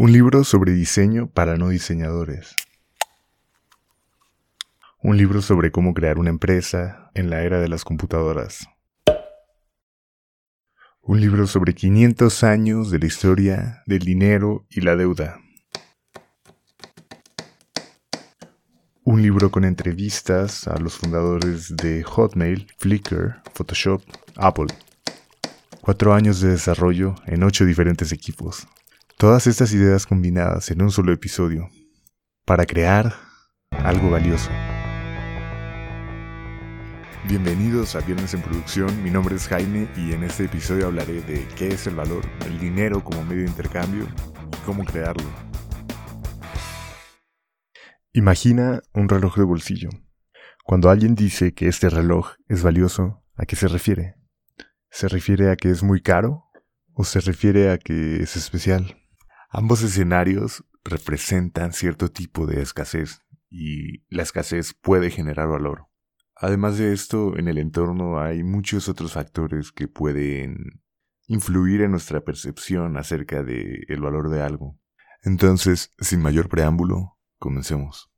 Un libro sobre diseño para no diseñadores. Un libro sobre cómo crear una empresa en la era de las computadoras. Un libro sobre 500 años de la historia del dinero y la deuda. Un libro con entrevistas a los fundadores de Hotmail, Flickr, Photoshop, Apple. Cuatro años de desarrollo en ocho diferentes equipos. Todas estas ideas combinadas en un solo episodio para crear algo valioso. Bienvenidos a Viernes en Producción, mi nombre es Jaime y en este episodio hablaré de qué es el valor, el dinero como medio de intercambio y cómo crearlo. Imagina un reloj de bolsillo. Cuando alguien dice que este reloj es valioso, ¿a qué se refiere? ¿Se refiere a que es muy caro o se refiere a que es especial? Ambos escenarios representan cierto tipo de escasez y la escasez puede generar valor. Además de esto, en el entorno hay muchos otros factores que pueden influir en nuestra percepción acerca del el valor de algo. Entonces, sin mayor preámbulo, comencemos.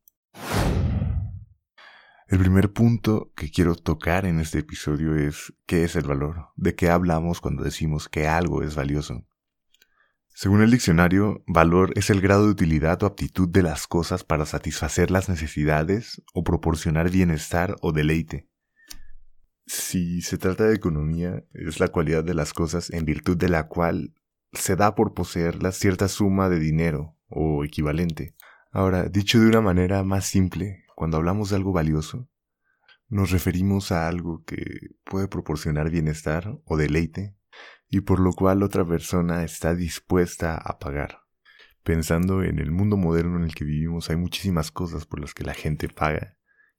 El primer punto que quiero tocar en este episodio es qué es el valor, de qué hablamos cuando decimos que algo es valioso. Según el diccionario, valor es el grado de utilidad o aptitud de las cosas para satisfacer las necesidades o proporcionar bienestar o deleite. Si se trata de economía, es la cualidad de las cosas en virtud de la cual se da por poseerlas cierta suma de dinero o equivalente. Ahora, dicho de una manera más simple, cuando hablamos de algo valioso, nos referimos a algo que puede proporcionar bienestar o deleite y por lo cual otra persona está dispuesta a pagar. Pensando en el mundo moderno en el que vivimos, hay muchísimas cosas por las que la gente paga,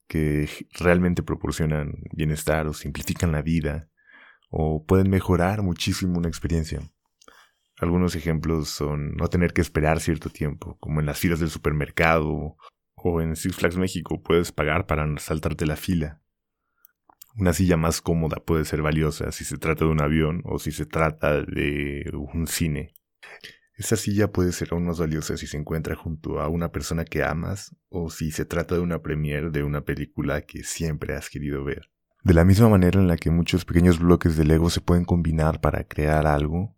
que realmente proporcionan bienestar o simplifican la vida, o pueden mejorar muchísimo una experiencia. Algunos ejemplos son no tener que esperar cierto tiempo, como en las filas del supermercado o en Six Flags México puedes pagar para saltarte la fila. Una silla más cómoda puede ser valiosa si se trata de un avión o si se trata de un cine. Esa silla puede ser aún más valiosa si se encuentra junto a una persona que amas o si se trata de una premiere de una película que siempre has querido ver. De la misma manera en la que muchos pequeños bloques de Lego se pueden combinar para crear algo,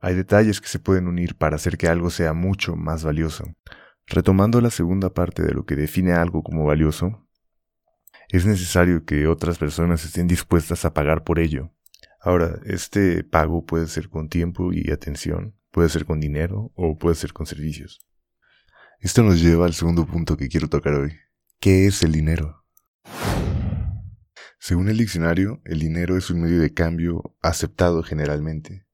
hay detalles que se pueden unir para hacer que algo sea mucho más valioso. Retomando la segunda parte de lo que define algo como valioso, es necesario que otras personas estén dispuestas a pagar por ello. Ahora, este pago puede ser con tiempo y atención, puede ser con dinero o puede ser con servicios. Esto nos lleva al segundo punto que quiero tocar hoy. ¿Qué es el dinero? Según el diccionario, el dinero es un medio de cambio aceptado generalmente.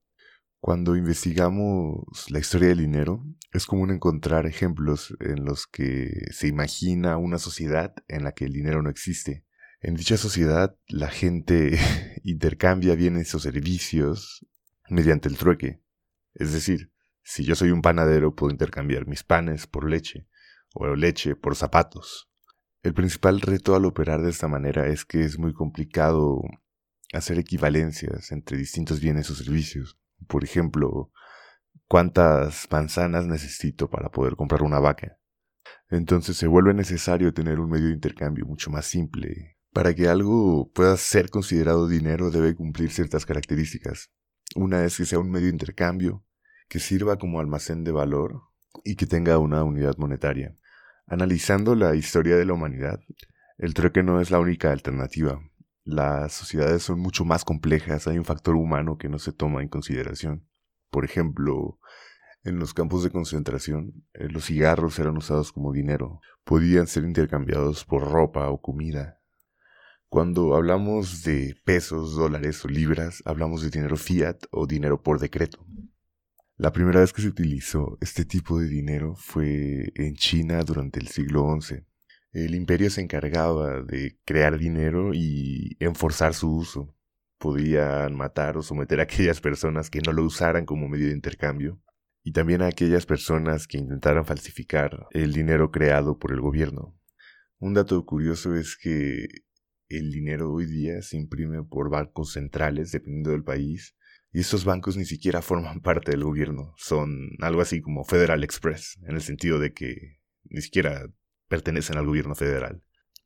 Cuando investigamos la historia del dinero, es común encontrar ejemplos en los que se imagina una sociedad en la que el dinero no existe. En dicha sociedad, la gente intercambia bienes o servicios mediante el trueque. Es decir, si yo soy un panadero, puedo intercambiar mis panes por leche o leche por zapatos. El principal reto al operar de esta manera es que es muy complicado hacer equivalencias entre distintos bienes o servicios. Por ejemplo, ¿cuántas manzanas necesito para poder comprar una vaca? Entonces se vuelve necesario tener un medio de intercambio mucho más simple. Para que algo pueda ser considerado dinero debe cumplir ciertas características. Una es que sea un medio de intercambio, que sirva como almacén de valor y que tenga una unidad monetaria. Analizando la historia de la humanidad, el trueque no es la única alternativa las sociedades son mucho más complejas, hay un factor humano que no se toma en consideración. Por ejemplo, en los campos de concentración, eh, los cigarros eran usados como dinero, podían ser intercambiados por ropa o comida. Cuando hablamos de pesos, dólares o libras, hablamos de dinero fiat o dinero por decreto. La primera vez que se utilizó este tipo de dinero fue en China durante el siglo XI. El imperio se encargaba de crear dinero y enforzar su uso. Podían matar o someter a aquellas personas que no lo usaran como medio de intercambio y también a aquellas personas que intentaran falsificar el dinero creado por el gobierno. Un dato curioso es que el dinero hoy día se imprime por bancos centrales dependiendo del país Y estos bancos ni siquiera forman parte del gobierno, son algo así como Federal Express, en el sentido de que ni siquiera pertenecen al gobierno federal.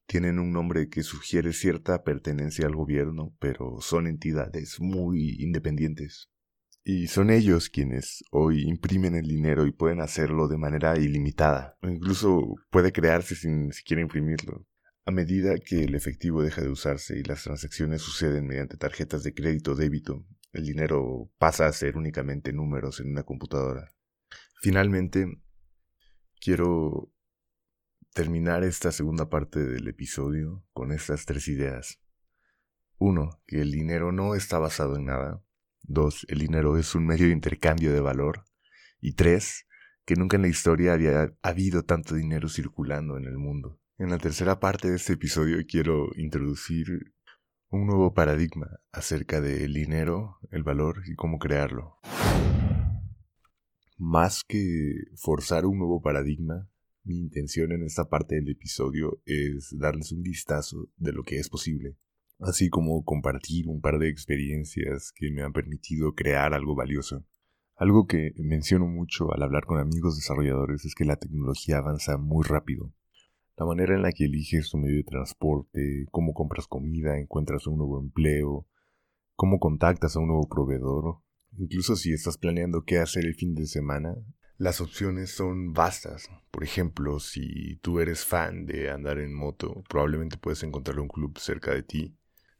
Tienen un nombre que sugiere cierta pertenencia al gobierno, pero son entidades muy independientes. Y son ellos quienes hoy imprimen el dinero y pueden hacerlo de manera ilimitada. Incluso puede crearse sin siquiera imprimirlo. A medida que el efectivo deja de usarse y las transacciones suceden mediante tarjetas de crédito o débito, el dinero pasa a ser únicamente números en una computadora. Finalmente, quiero terminar esta segunda parte del episodio con estas tres ideas. Uno, que el dinero no está basado en nada. Dos, el dinero es un medio de intercambio de valor. Y tres, que nunca en la historia había habido tanto dinero circulando en el mundo. En la tercera parte de este episodio quiero introducir un nuevo paradigma acerca del dinero, el valor y cómo crearlo. Más que forzar un nuevo paradigma, mi intención en esta parte del episodio es darles un vistazo de lo que es posible así como compartir un par de experiencias que me han permitido crear algo valioso. Algo que menciono mucho al hablar con amigos desarrolladores es que la tecnología avanza muy rápido. La manera en la que eliges tu medio de transporte, cómo compras comida, encuentras un nuevo empleo, cómo contactas a un nuevo proveedor, incluso si estás planeando qué hacer el fin de semana, las opciones son vastas. Por ejemplo, si tú eres fan de andar en moto, probablemente puedes encontrar un club cerca de ti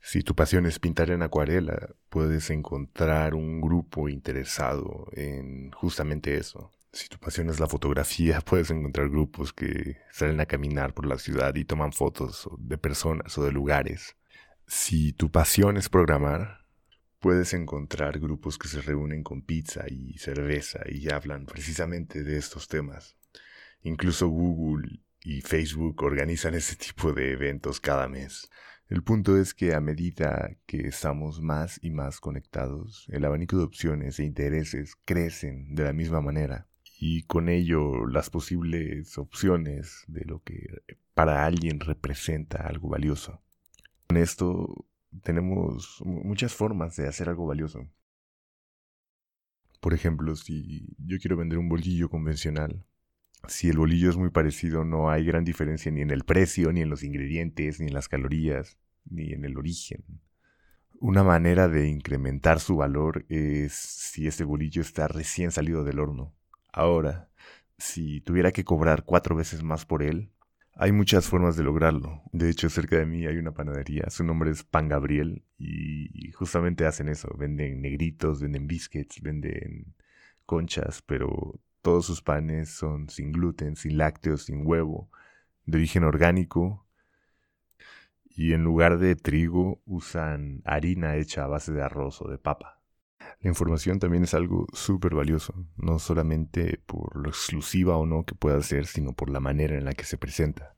si tu pasión es pintar en acuarela, puedes encontrar un grupo interesado en justamente eso. Si tu pasión es la fotografía, puedes encontrar grupos que salen a caminar por la ciudad y toman fotos de personas o de lugares. Si tu pasión es programar, puedes encontrar grupos que se reúnen con pizza y cerveza y hablan precisamente de estos temas. Incluso Google y Facebook organizan ese tipo de eventos cada mes. El punto es que a medida que estamos más y más conectados, el abanico de opciones e intereses crecen de la misma manera y con ello las posibles opciones de lo que para alguien representa algo valioso. Con esto tenemos muchas formas de hacer algo valioso. Por ejemplo, si yo quiero vender un bolillo convencional, si el bolillo es muy parecido, no hay gran diferencia ni en el precio, ni en los ingredientes, ni en las calorías, ni en el origen. Una manera de incrementar su valor es si ese bolillo está recién salido del horno. Ahora, si tuviera que cobrar cuatro veces más por él, hay muchas formas de lograrlo. De hecho, cerca de mí hay una panadería, su nombre es Pan Gabriel, y justamente hacen eso. Venden negritos, venden biscuits, venden conchas, pero todos sus panes son sin gluten, sin lácteos, sin huevo, de origen orgánico. Y en lugar de trigo usan harina hecha a base de arroz o de papa. La información también es algo súper valioso, no solamente por lo exclusiva o no que pueda ser, sino por la manera en la que se presenta.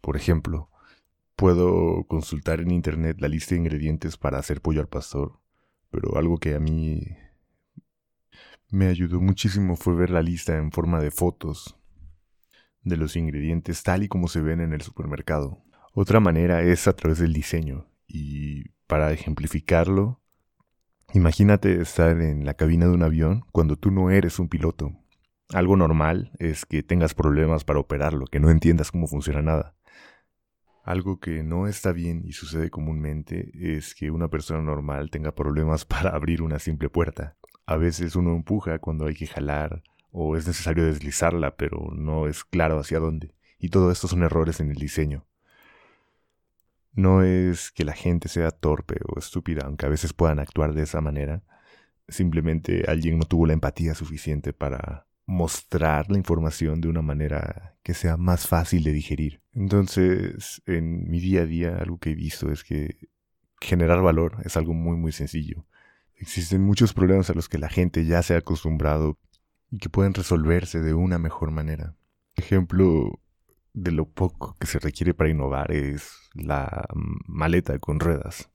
Por ejemplo, puedo consultar en internet la lista de ingredientes para hacer pollo al pastor, pero algo que a mí me ayudó muchísimo fue ver la lista en forma de fotos de los ingredientes tal y como se ven en el supermercado. Otra manera es a través del diseño y para ejemplificarlo, imagínate estar en la cabina de un avión cuando tú no eres un piloto. Algo normal es que tengas problemas para operarlo, que no entiendas cómo funciona nada. Algo que no está bien y sucede comúnmente es que una persona normal tenga problemas para abrir una simple puerta. A veces uno empuja cuando hay que jalar o es necesario deslizarla, pero no es claro hacia dónde. Y todo esto son errores en el diseño. No es que la gente sea torpe o estúpida, aunque a veces puedan actuar de esa manera. Simplemente alguien no tuvo la empatía suficiente para mostrar la información de una manera que sea más fácil de digerir. Entonces, en mi día a día, algo que he visto es que generar valor es algo muy, muy sencillo. Existen muchos problemas a los que la gente ya se ha acostumbrado y que pueden resolverse de una mejor manera. Ejemplo de lo poco que se requiere para innovar es la maleta con ruedas.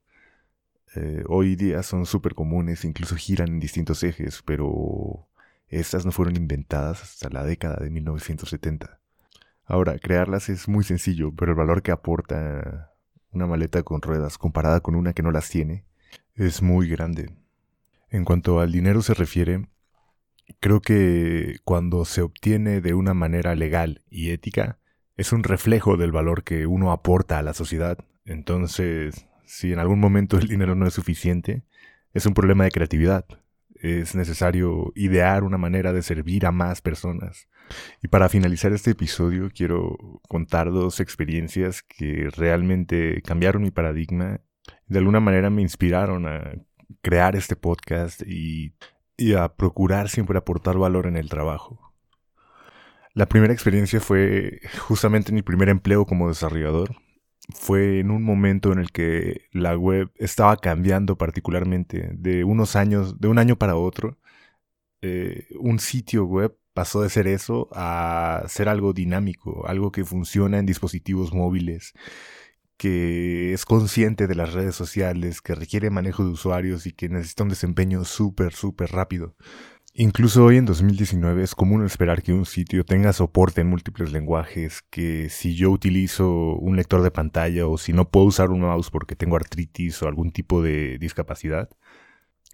Eh, hoy día son súper comunes, incluso giran en distintos ejes, pero estas no fueron inventadas hasta la década de 1970. Ahora, crearlas es muy sencillo, pero el valor que aporta una maleta con ruedas comparada con una que no las tiene es muy grande. En cuanto al dinero se refiere, creo que cuando se obtiene de una manera legal y ética, es un reflejo del valor que uno aporta a la sociedad. Entonces, si en algún momento el dinero no es suficiente, es un problema de creatividad. Es necesario idear una manera de servir a más personas. Y para finalizar este episodio quiero contar dos experiencias que realmente cambiaron mi paradigma. De alguna manera me inspiraron a crear este podcast y, a procurar siempre aportar valor en el trabajo. La primera experiencia fue justamente mi primer empleo como desarrollador fue en un momento en el que la web estaba cambiando particularmente de unos años, de un año para otro. Eh, un sitio web pasó de ser eso a ser algo dinámico, algo que funciona en dispositivos móviles, que es consciente de las redes sociales, que requiere manejo de usuarios y que necesita un desempeño súper, súper rápido. Incluso hoy en 2019 es común esperar que un sitio tenga soporte en múltiples lenguajes, que si yo utilizo un lector de pantalla o si no puedo usar un mouse porque tengo artritis o algún tipo de discapacidad,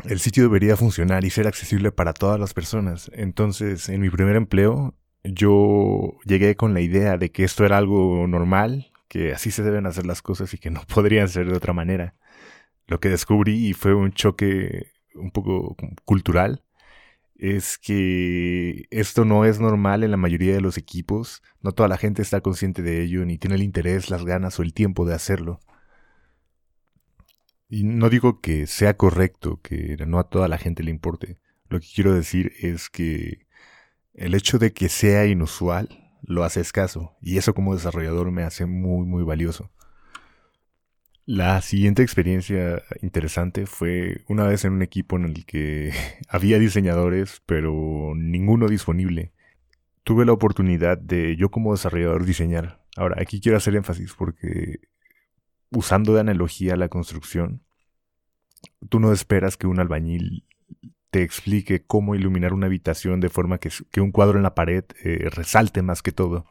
el sitio debería funcionar y ser accesible para todas las personas. Entonces, en mi primer empleo, yo llegué con la idea de que esto era algo normal, que así se deben hacer las cosas y que no podrían ser de otra manera. Lo que descubrí fue un choque un poco cultural es que esto no es normal en la mayoría de los equipos, no toda la gente está consciente de ello, ni tiene el interés, las ganas o el tiempo de hacerlo. Y no digo que sea correcto, que no a toda la gente le importe. Lo que quiero decir es que el hecho de que sea inusual lo hace escaso, y eso como desarrollador me hace muy, muy valioso. La siguiente experiencia interesante fue una vez en un equipo en el que había diseñadores, pero ninguno disponible. Tuve la oportunidad de yo como desarrollador diseñar. Ahora, aquí quiero hacer énfasis porque usando de analogía la construcción, tú no esperas que un albañil te explique cómo iluminar una habitación de forma que, un cuadro en la pared eh, resalte más que todo.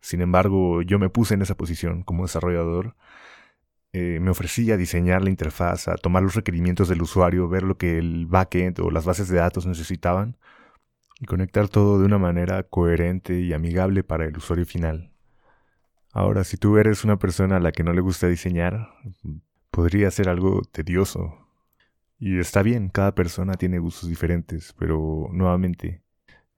Sin embargo, yo me puse en esa posición como desarrollador eh, me ofrecí a diseñar la interfaz, a tomar los requerimientos del usuario, ver lo que el backend o las bases de datos necesitaban y conectar todo de una manera coherente y amigable para el usuario final. Ahora, si tú eres una persona a la que no le gusta diseñar, podría ser algo tedioso. Y está bien, cada persona tiene gustos diferentes, pero nuevamente,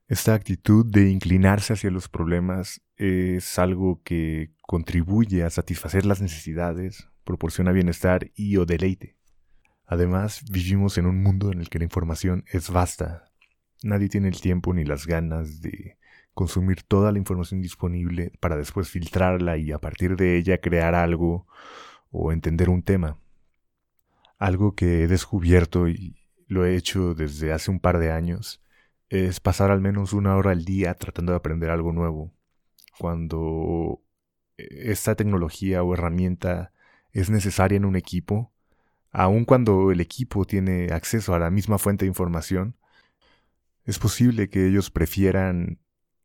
esta actitud de inclinarse hacia los problemas es algo que contribuye a satisfacer las necesidades, proporciona bienestar y o deleite. Además, vivimos en un mundo en el que la información es vasta. Nadie tiene el tiempo ni las ganas de consumir toda la información disponible para después filtrarla y a partir de ella crear algo o entender un tema. Algo que he descubierto y lo he hecho desde hace un par de años es pasar al menos una hora al día tratando de aprender algo nuevo. Cuando esta tecnología o herramienta es necesaria en un equipo, aun cuando el equipo tiene acceso a la misma fuente de información, es posible que ellos prefieran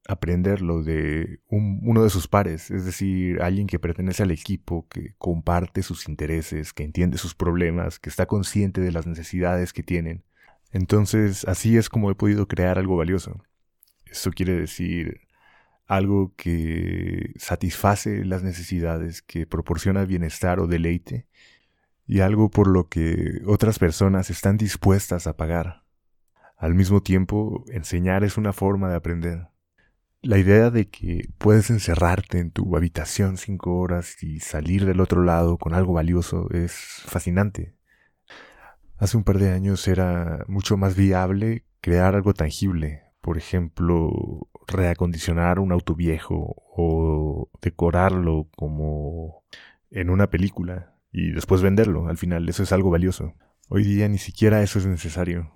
aprenderlo de uno de sus pares, es decir, alguien que pertenece al equipo, que comparte sus intereses, que entiende sus problemas, que está consciente de las necesidades que tienen. Entonces, así es como he podido crear algo valioso. Eso quiere decir algo que satisface las necesidades, que proporciona bienestar o deleite, y algo por lo que otras personas están dispuestas a pagar. Al mismo tiempo, enseñar es una forma de aprender. La idea de que puedes encerrarte en tu habitación cinco horas y salir del otro lado con algo valioso es fascinante. Hace un par de años era mucho más viable crear algo tangible, por ejemplo, reacondicionar un auto viejo o decorarlo como en una película y después venderlo. Al final eso es algo valioso. Hoy día ni siquiera eso es necesario.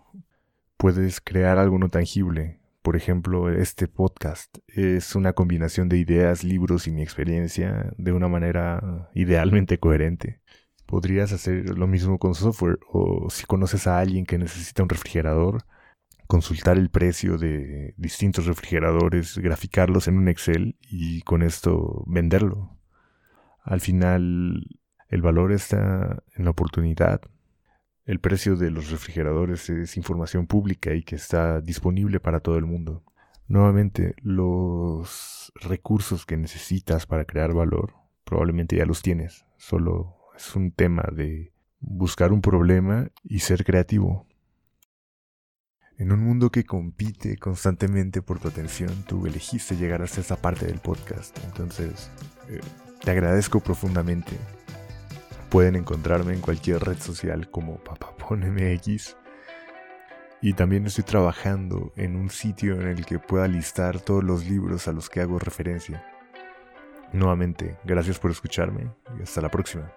Puedes crear algo no tangible. Por ejemplo, este podcast es una combinación de ideas, libros y mi experiencia de una manera idealmente coherente. Podrías hacer lo mismo con software o si conoces a alguien que necesita un refrigerador, consultar el precio de distintos refrigeradores, graficarlos en un Excel y con esto venderlo. Al final, el valor está en la oportunidad, El precio de los refrigeradores es información pública y que está disponible para todo el mundo. Nuevamente, los recursos que necesitas para crear valor probablemente ya los tienes. Solo es un tema de buscar un problema y ser creativo. En un mundo que compite constantemente por tu atención, tú elegiste llegar hasta esa parte del podcast. Entonces, eh, te agradezco profundamente Pueden encontrarme en cualquier red social como papaponmx. Y también estoy trabajando en un sitio en el que pueda listar todos los libros a los que hago referencia. Nuevamente, gracias por escucharme y hasta la próxima.